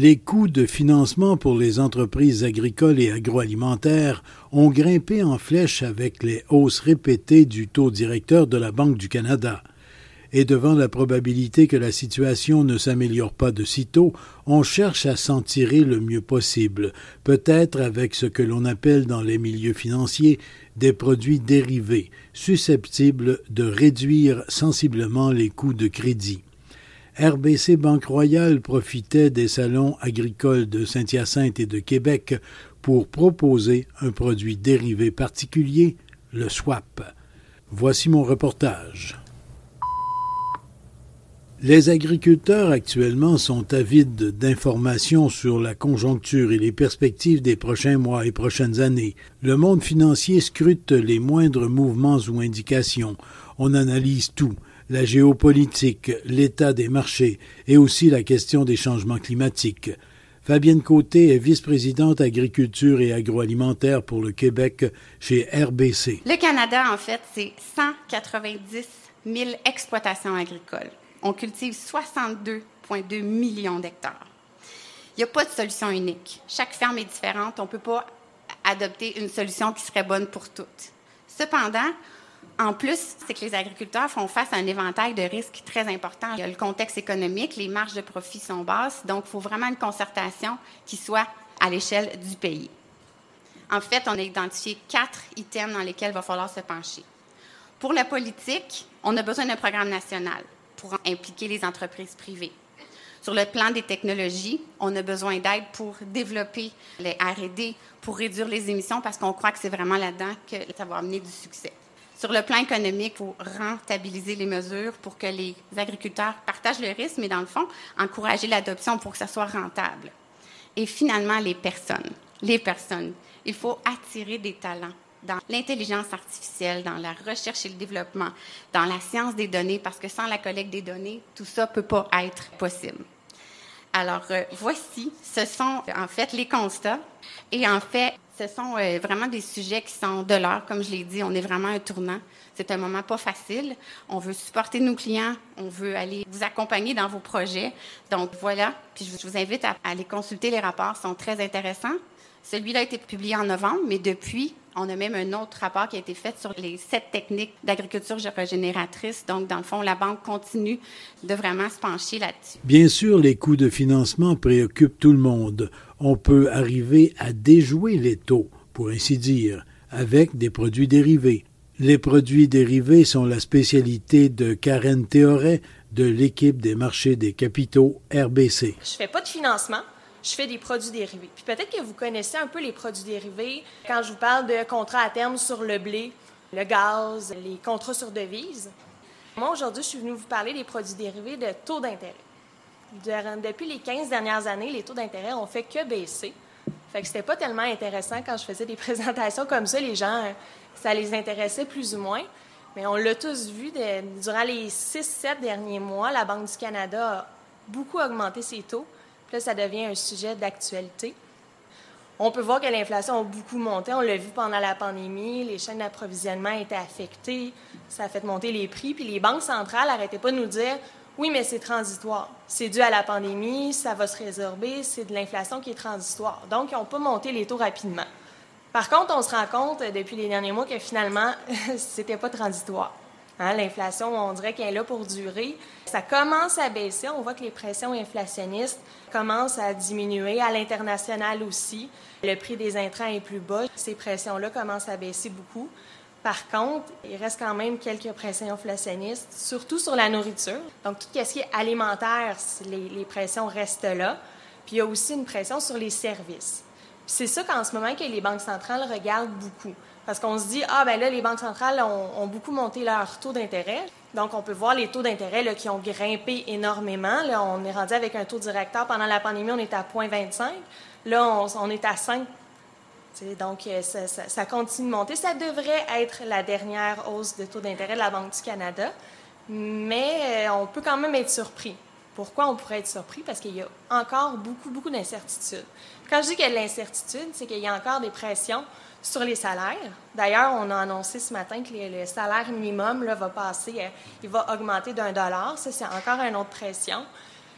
Les coûts de financement pour les entreprises agricoles et agroalimentaires ont grimpé en flèche avec les hausses répétées du taux directeur de la Banque du Canada. Et devant la probabilité que la situation ne s'améliore pas de sitôt, on cherche à s'en tirer le mieux possible, peut-être avec ce que l'on appelle dans les milieux financiers des produits dérivés, susceptibles de réduire sensiblement les coûts de crédit. RBC Banque Royale profitait des salons agricoles de Saint-Hyacinthe et de Québec pour proposer un produit dérivé particulier, le swap. Voici mon reportage. Les agriculteurs actuellement sont avides d'informations sur la conjoncture et les perspectives des prochains mois et prochaines années. Le monde financier scrute les moindres mouvements ou indications. On analyse tout la géopolitique, l'état des marchés et aussi la question des changements climatiques. Fabienne Côté est vice-présidente agriculture et agroalimentaire pour le Québec chez RBC. Le Canada, en fait, c'est 190 000 exploitations agricoles. On cultive 62,2 millions d'hectares. Il n'y a pas de solution unique. Chaque ferme est différente. On ne peut pas adopter une solution qui serait bonne pour toutes. Cependant, en plus, c'est que les agriculteurs font face à un éventail de risques très importants. Il y a le contexte économique, les marges de profit sont basses, donc il faut vraiment une concertation qui soit à l'échelle du pays. En fait, on a identifié quatre items dans lesquels il va falloir se pencher. Pour la politique, on a besoin d'un programme national pour impliquer les entreprises privées. Sur le plan des technologies, on a besoin d'aide pour développer les RD, pour réduire les émissions, parce qu'on croit que c'est vraiment là-dedans que ça va amener du succès. Sur le plan économique, il faut rentabiliser les mesures pour que les agriculteurs partagent le risque, mais dans le fond, encourager l'adoption pour que ça soit rentable. Et finalement, les personnes. Les personnes. Il faut attirer des talents dans l'intelligence artificielle, dans la recherche et le développement, dans la science des données, parce que sans la collecte des données, tout ça ne peut pas être possible. Alors, euh, voici, ce sont en fait les constats. Et en fait, ce sont euh, vraiment des sujets qui sont de l'heure, comme je l'ai dit. On est vraiment un tournant. C'est un moment pas facile. On veut supporter nos clients. On veut aller vous accompagner dans vos projets. Donc voilà. Puis je vous invite à aller consulter les rapports. Ils sont très intéressants. Celui-là a été publié en novembre, mais depuis, on a même un autre rapport qui a été fait sur les sept techniques d'agriculture régénératrice. Donc, dans le fond, la banque continue de vraiment se pencher là-dessus. Bien sûr, les coûts de financement préoccupent tout le monde. On peut arriver à déjouer les taux, pour ainsi dire, avec des produits dérivés. Les produits dérivés sont la spécialité de Karen Théoret de l'équipe des marchés des capitaux RBC. Je fais pas de financement je fais des produits dérivés. Puis peut-être que vous connaissez un peu les produits dérivés quand je vous parle de contrats à terme sur le blé, le gaz, les contrats sur devises. Moi, aujourd'hui, je suis venue vous parler des produits dérivés de taux d'intérêt. Depuis les 15 dernières années, les taux d'intérêt ont fait que baisser. Fait que c'était pas tellement intéressant quand je faisais des présentations comme ça. Les gens, ça les intéressait plus ou moins. Mais on l'a tous vu, durant les 6-7 derniers mois, la Banque du Canada a beaucoup augmenté ses taux. Là, ça devient un sujet d'actualité. On peut voir que l'inflation a beaucoup monté. On l'a vu pendant la pandémie. Les chaînes d'approvisionnement étaient affectées. Ça a fait monter les prix. Puis les banques centrales n'arrêtaient pas de nous dire oui, mais c'est transitoire. C'est dû à la pandémie, ça va se résorber, c'est de l'inflation qui est transitoire. Donc, ils n'ont pas monté les taux rapidement. Par contre, on se rend compte depuis les derniers mois que finalement, c'était pas transitoire. Hein, l'inflation, on dirait qu'elle est là pour durer. Ça commence à baisser. On voit que les pressions inflationnistes commencent à diminuer à l'international aussi. Le prix des intrants est plus bas. Ces pressions-là commencent à baisser beaucoup. Par contre, il reste quand même quelques pressions inflationnistes, surtout sur la nourriture. Donc, tout ce qui est alimentaire, les, les pressions restent là. Puis, il y a aussi une pression sur les services. C'est ça qu'en ce moment que les banques centrales regardent beaucoup. Parce qu'on se dit, ah ben là, les banques centrales ont, beaucoup monté leur taux d'intérêt. Donc, on peut voir les taux d'intérêt qui ont grimpé énormément. Là, on est rendu avec un taux directeur. Pendant la pandémie, on était à 0,25. Là, on, est à 5 donc, euh, ça, continue de monter. Ça devrait être la dernière hausse de taux d'intérêt de la Banque du Canada, mais euh, on peut quand même être surpris. Pourquoi on pourrait être surpris? Parce qu'il y a encore beaucoup, beaucoup d'incertitudes. Quand je dis qu'il y a de l'incertitude, c'est qu'il y a encore des pressions sur les salaires. D'ailleurs, on a annoncé ce matin que le salaire minimum va passer, euh, il va augmenter d'un dollar. Ça, c'est encore une autre pression.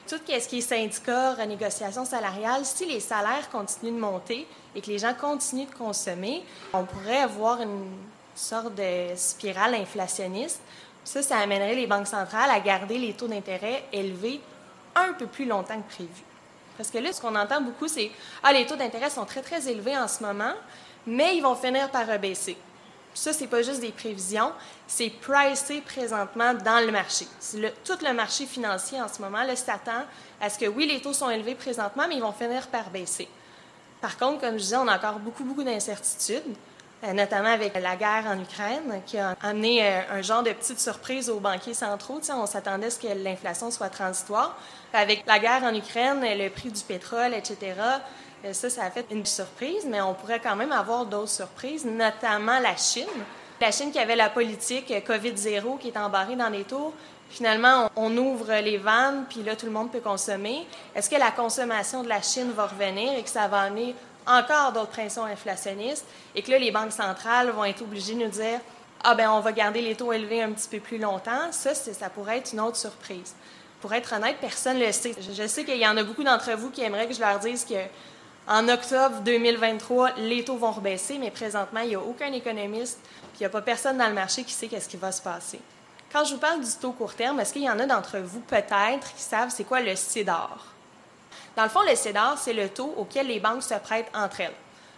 Tout ce qui est syndicat, renégociation salariale, si les salaires continuent de monter et que les gens continuent de consommer, on pourrait avoir une sorte de spirale inflationniste. Ça, ça amènerait les banques centrales à garder les taux d'intérêt élevés un peu plus longtemps que prévu. Parce que là, ce qu'on entend beaucoup, c'est Ah, les taux d'intérêt sont très, très élevés en ce moment, mais ils vont finir par rebaisser. Ça, c'est pas juste des prévisions, c'est pricé présentement dans le marché. tout le marché financier en ce moment s'attend à ce que oui, les taux sont élevés présentement, mais ils vont finir par baisser. Par contre, comme je disais, on a encore beaucoup, beaucoup d'incertitudes, notamment avec la guerre en Ukraine, qui a amené euh, un genre de petite surprise aux banquiers centraux. on s'attendait à ce que l'inflation soit transitoire. Avec la guerre en Ukraine, le prix du pétrole, etc., euh, ça, ça a fait une surprise, mais on pourrait quand même avoir d'autres surprises, notamment la Chine. La Chine qui avait la politique COVID-0 qui est embarrée dans les tours. Finalement, on ouvre les vannes, puis là, tout le monde peut consommer. Est-ce que la consommation de la Chine va revenir et que ça va amener encore d'autres pressions inflationnistes et que là, les banques centrales vont être obligées de nous dire ah ben on va garder les taux élevés un petit peu plus longtemps, ça, ça pourrait être une autre surprise. Pour être honnête, personne ne le sait. Je sais qu'il y en a beaucoup d'entre vous qui aimeraient que je leur dise que en octobre 2023, les taux vont rebaisser, mais présentement, il n'y a aucun économiste, puis il n'y a pas personne dans le marché qui sait qu'est-ce qui va se passer. Quand je vous parle du taux court terme, est-ce qu'il y en a d'entre vous peut-être qui savent c'est quoi le CEDAR? Dans le fond, le CEDAR, c'est le taux auquel les banques se prêtent entre elles.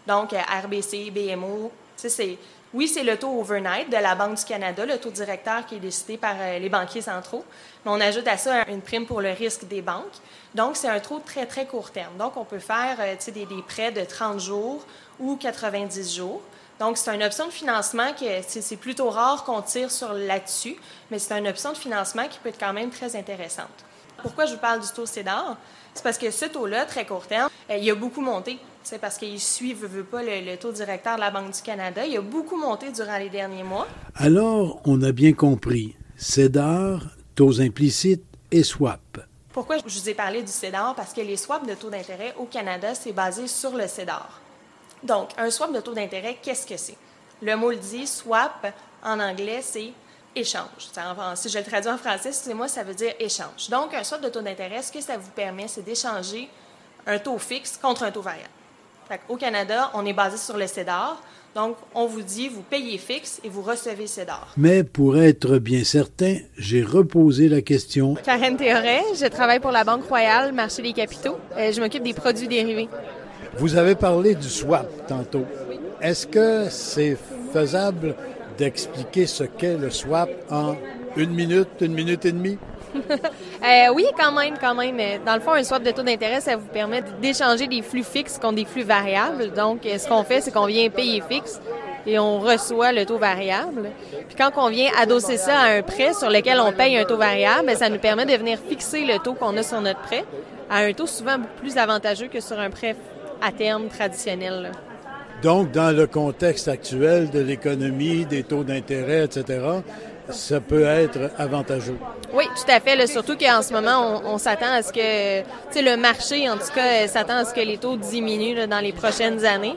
Donc, euh, RBC, BMO, c'est oui, c'est le taux overnight de la Banque du Canada, le taux directeur qui est décidé par euh, les banquiers centraux, mais on ajoute à ça une prime pour le risque des banques. Donc, c'est un taux très, très court terme. Donc, on peut faire euh, des, des, prêts de 30 jours ou 90 jours. Donc, c'est une option de financement que c'est plutôt rare qu'on tire sur là-dessus, mais c'est une option de financement qui peut être quand même très intéressante. Pourquoi je vous parle du taux CEDAR? C'est parce que ce taux-là, très court terme, euh, il a beaucoup monté c'est parce qu'il suit, veut, veut pas, le, taux directeur de la Banque du Canada. Il a beaucoup monté durant les derniers mois. Alors, on a bien compris. CEDAR, taux implicites et swap. Pourquoi je vous ai parlé du CEDAR? Parce que les swaps de taux d'intérêt au Canada, c'est basé sur le CEDAR. Donc, un swap de taux d'intérêt, qu'est-ce que c'est? Le mot le dit, swap, en anglais, c'est échange. si je le traduis en français, excusez-moi, ça veut dire échange. Donc, un swap de taux d'intérêt, ce que ça vous permet, c'est d'échanger un taux fixe contre un taux variable. Au Canada, on est basé sur le CEDAR. Donc, on vous dit, vous payez fixe et vous recevez CEDAR. Mais pour être bien certain, j'ai reposé la question. Karen Théoret, je travaille pour la Banque Royale, marché des capitaux. Euh, je m'occupe des produits dérivés. Vous avez parlé du swap tantôt. Est-ce que c'est faisable d'expliquer ce qu'est le swap en une minute, une minute et demie? Euh, oui, quand même, quand même. Dans le fond, un swap de taux d'intérêt, ça vous permet d'échanger des flux fixes contre des flux variables. Donc, ce qu'on fait, c'est qu'on vient payer fixe et on reçoit le taux variable. Puis quand on vient adosser ça à un prêt sur lequel on paye un taux variable, ben, ça nous permet de venir fixer le taux qu'on a sur notre prêt à un taux souvent plus avantageux que sur un prêt à terme traditionnel. Donc, dans le contexte actuel de l'économie, des taux d'intérêt, etc., ça peut être avantageux. Oui, tout à fait. surtout qu'en ce moment, on, s'attend à ce que, tu le marché, en tout cas, s'attend à ce que les taux diminuent dans les prochaines années.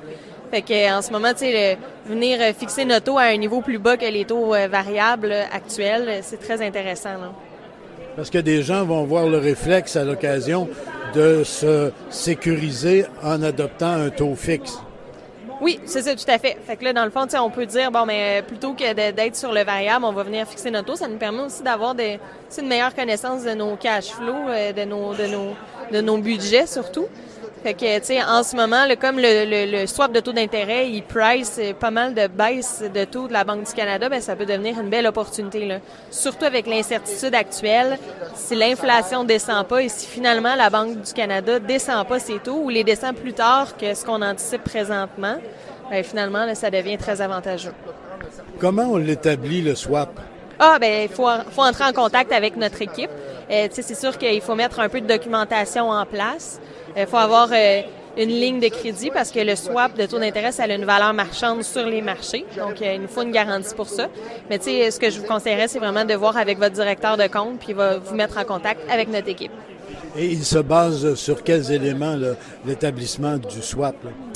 Fait que, en ce moment, tu sais, venir fixer nos taux à un niveau plus bas que les taux euh, variables actuels, c'est très intéressant. Parce que des gens vont voir le réflexe à l'occasion de se sécuriser en adoptant un taux fixe. Oui, c'est ça, tout à fait. Fait que là, dans le fond, on peut dire, bon, mais euh, plutôt que d'être sur le variable, on va venir fixer notre taux. Ça nous permet aussi d'avoir une meilleure connaissance de nos cash flows, euh, de nos, de nos, de nos budgets surtout. Fait que, en ce moment, comme le, swap de taux d'intérêt, il price pas mal de baisse de taux de la Banque du Canada, ben ça peut devenir une belle opportunité. Surtout avec l'incertitude actuelle, si l'inflation descend pas et si finalement la Banque du Canada descend pas ses taux ou les descend plus tard que ce qu'on anticipe présentement, ben finalement, ça devient très avantageux. Comment on l'établit, le swap? Ah, ben il faut, faut entrer en contact avec notre équipe. Euh, c'est sûr qu'il faut mettre un peu de documentation en place. Il faut avoir euh, une ligne de crédit parce que le swap de taux d'intérêt, ça a une valeur marchande sur les marchés. Donc, euh, il nous faut une garantie pour ça. Mais tu sais, ce que je vous conseillerais, c'est vraiment de voir avec votre directeur de compte, puis il va vous mettre en contact avec notre équipe. Et il se base sur quels éléments l'établissement du swap?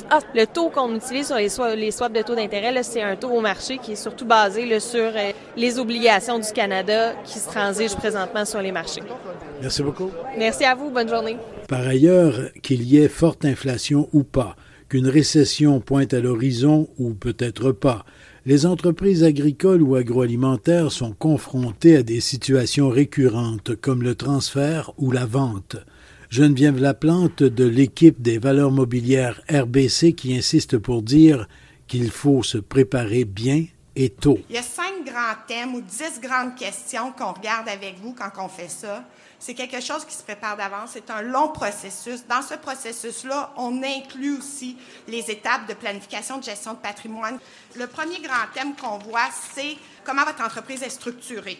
Ah, le taux qu'on utilise sur les, swaps de taux d'intérêt, c'est un taux au marché qui est surtout basé sur euh, les obligations du Canada qui se transigent présentement sur les marchés. Merci beaucoup. Merci à vous. Bonne journée. Par ailleurs, qu'il y ait forte inflation ou pas, qu'une récession pointe à l'horizon ou peut-être pas, les entreprises agricoles ou agroalimentaires sont confrontées à des situations récurrentes comme le transfert ou la vente. Geneviève Laplante de l'équipe des valeurs mobilières RBC qui insiste pour dire qu'il faut se préparer bien Il y a cinq grands thèmes ou dix grandes questions qu'on regarde avec vous quand on fait ça. C'est quelque chose qui se prépare d'avance. C'est un long processus. Dans ce processus-là, on inclut aussi les étapes de planification de gestion de patrimoine. Le premier grand thème qu'on voit, c'est comment votre entreprise est structurée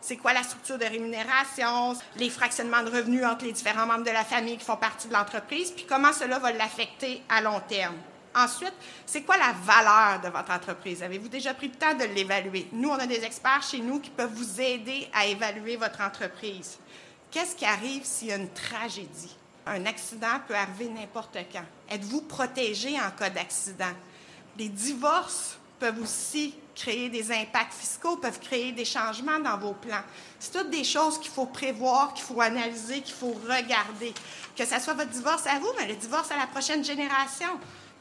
c'est quoi la structure de rémunération, les fractionnements de revenus entre les différents membres de la famille qui font partie de l'entreprise, puis comment cela va l'affecter à long terme. Ensuite, c'est quoi la valeur de votre entreprise? Avez-vous déjà pris le temps de l'évaluer? Nous, on a des experts chez nous qui peuvent vous aider à évaluer votre entreprise. Qu'est-ce qui arrive s'il y a une tragédie? Un accident peut arriver n'importe quand. Êtes-vous protégé en cas d'accident? Les divorces peuvent aussi créer des impacts fiscaux, peuvent créer des changements dans vos plans. C'est toutes des choses qu'il faut prévoir, qu'il faut analyser, qu'il faut regarder. Que ce soit votre divorce à vous, mais le divorce à la prochaine génération.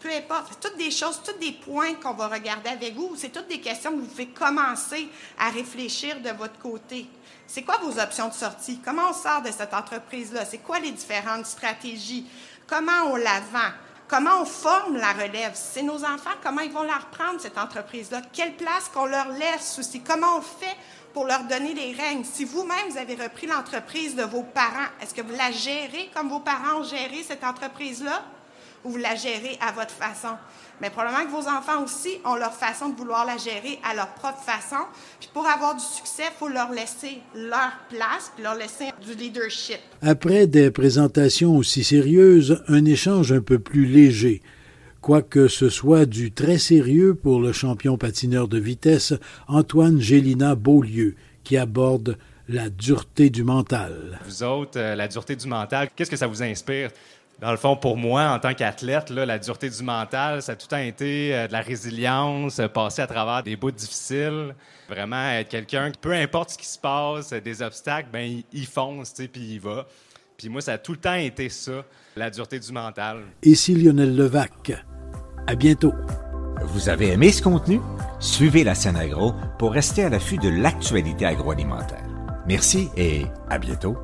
Peu. C'est toutes des choses, tous des points qu'on va regarder avec vous. C'est toutes des questions que vous pouvez commencer à réfléchir de votre côté. C'est quoi vos options de sortie? Comment on sort de cette entreprise-là? C'est quoi les différentes stratégies? Comment on la vend? Comment on forme la relève? C'est nos enfants, comment ils vont la reprendre, cette entreprise-là? Quelle place qu'on leur laisse aussi? Comment on fait pour leur donner les règnes? Si vous-même, vous avez repris l'entreprise de vos parents, est-ce que vous la gérez comme vos parents ont géré cette entreprise-là? Ou vous la gérez à votre façon? mais probablement que vos enfants aussi ont leur façon de vouloir la gérer à leur propre façon. Puis pour avoir du succès, il faut leur laisser leur place, puis leur laisser du leadership. Après des présentations aussi sérieuses, un échange un peu plus léger. Quoique ce soit du très sérieux pour le champion patineur de vitesse Antoine Gélina Beaulieu, qui aborde la dureté du mental. Vous autres, euh, la dureté du mental, qu'est-ce que ça vous inspire? Dans le fond, pour moi, en tant qu'athlète, la dureté du mental, ça a tout été euh, de la résilience, euh, passer à travers des bouts difficiles. Vraiment être quelqu'un qui, peu importe ce qui se passe, euh, des obstacles, ben il, fonce, puis il va. Puis moi, ça a tout le temps été ça, la dureté du mental. Ici Lionel Levac. À bientôt. Vous avez aimé ce contenu? Suivez la scène agro pour rester à l'affût de l'actualité agroalimentaire. Merci et à bientôt.